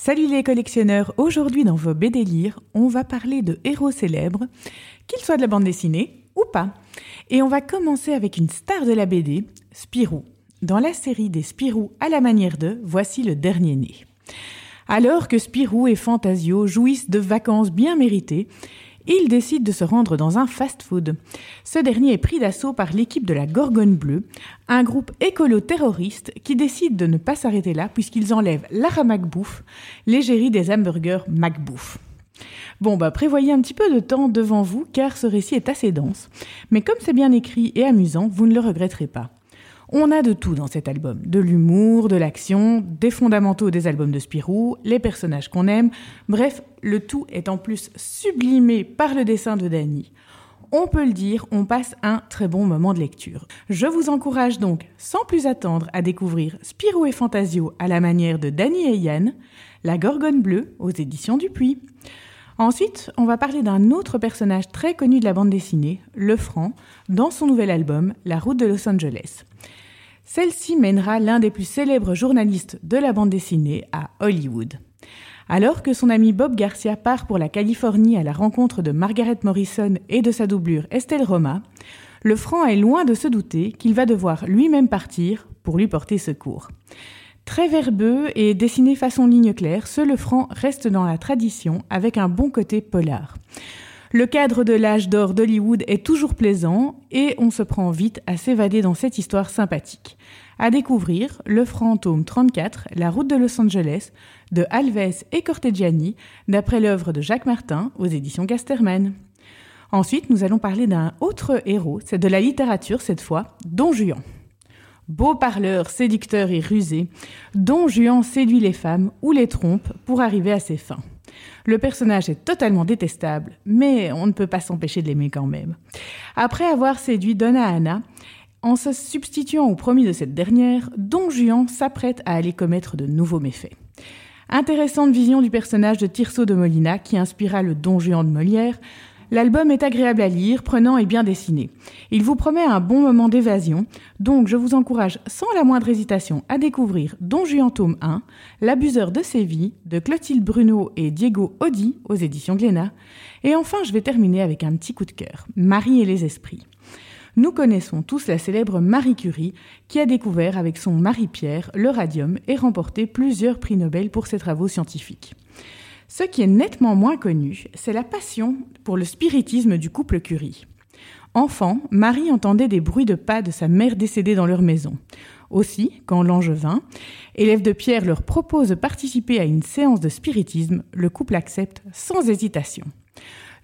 Salut les collectionneurs, aujourd'hui dans vos BD Lire, on va parler de héros célèbres, qu'ils soient de la bande dessinée ou pas. Et on va commencer avec une star de la BD, Spirou. Dans la série des Spirou à la manière de, voici le dernier né. Alors que Spirou et Fantasio jouissent de vacances bien méritées, il décide de se rendre dans un fast-food. Ce dernier est pris d'assaut par l'équipe de la Gorgone Bleue, un groupe écolo-terroriste qui décide de ne pas s'arrêter là puisqu'ils enlèvent Lara McBouffe, l'égérie des hamburgers McBouffe. Bon, bah prévoyez un petit peu de temps devant vous car ce récit est assez dense. Mais comme c'est bien écrit et amusant, vous ne le regretterez pas. On a de tout dans cet album. De l'humour, de l'action, des fondamentaux des albums de Spirou, les personnages qu'on aime. Bref, le tout est en plus sublimé par le dessin de Danny. On peut le dire, on passe un très bon moment de lecture. Je vous encourage donc, sans plus attendre, à découvrir Spirou et Fantasio à la manière de Danny et Yann, La Gorgone Bleue aux éditions Dupuis. Ensuite, on va parler d'un autre personnage très connu de la bande dessinée, Le Franc, dans son nouvel album La route de Los Angeles. Celle-ci mènera l'un des plus célèbres journalistes de la bande dessinée à Hollywood. Alors que son ami Bob Garcia part pour la Californie à la rencontre de Margaret Morrison et de sa doublure Estelle Roma, le franc est loin de se douter qu'il va devoir lui-même partir pour lui porter secours. Très verbeux et dessiné façon ligne claire, ce le franc reste dans la tradition avec un bon côté polar. Le cadre de l'âge d'or d'Hollywood est toujours plaisant et on se prend vite à s'évader dans cette histoire sympathique. À découvrir Le Fantôme 34, La route de Los Angeles, de Alves et Cortegiani, d'après l'œuvre de Jacques Martin aux éditions Casterman. Ensuite, nous allons parler d'un autre héros, c'est de la littérature cette fois, Don Juan. Beau parleur, séducteur et rusé, Don Juan séduit les femmes ou les trompe pour arriver à ses fins. Le personnage est totalement détestable, mais on ne peut pas s'empêcher de l'aimer quand même. Après avoir séduit Donna Anna, en se substituant au promis de cette dernière, Don Juan s'apprête à aller commettre de nouveaux méfaits. Intéressante vision du personnage de Tirso de Molina qui inspira le Don Juan de Molière, L'album est agréable à lire, prenant et bien dessiné. Il vous promet un bon moment d'évasion, donc je vous encourage sans la moindre hésitation à découvrir Don Juan tome 1, L'abuseur de Séville, de Clotilde Bruno et Diego Audi aux éditions Glénat. Et enfin, je vais terminer avec un petit coup de cœur, Marie et les esprits. Nous connaissons tous la célèbre Marie Curie, qui a découvert avec son mari Pierre le radium et remporté plusieurs prix Nobel pour ses travaux scientifiques. Ce qui est nettement moins connu, c'est la passion pour le spiritisme du couple Curie. Enfant, Marie entendait des bruits de pas de sa mère décédée dans leur maison. Aussi, quand Langevin, élève de Pierre, leur propose de participer à une séance de spiritisme, le couple accepte sans hésitation.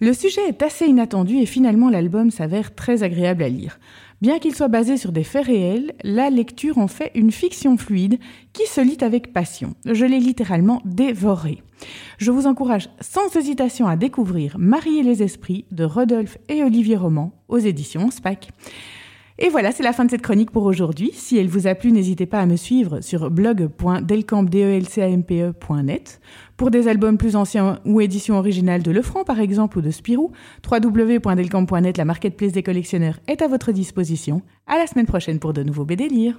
Le sujet est assez inattendu et finalement l'album s'avère très agréable à lire. Bien qu'il soit basé sur des faits réels, la lecture en fait une fiction fluide qui se lit avec passion. Je l'ai littéralement dévoré. Je vous encourage sans hésitation à découvrir Marie et les esprits de Rodolphe et Olivier Roman aux éditions SPAC. Et voilà, c'est la fin de cette chronique pour aujourd'hui. Si elle vous a plu, n'hésitez pas à me suivre sur blog.delcamp.net pour des albums plus anciens ou éditions originales de Lefranc par exemple ou de Spirou. www.delcamp.net, la marketplace des collectionneurs, est à votre disposition. À la semaine prochaine pour de nouveaux BD lire.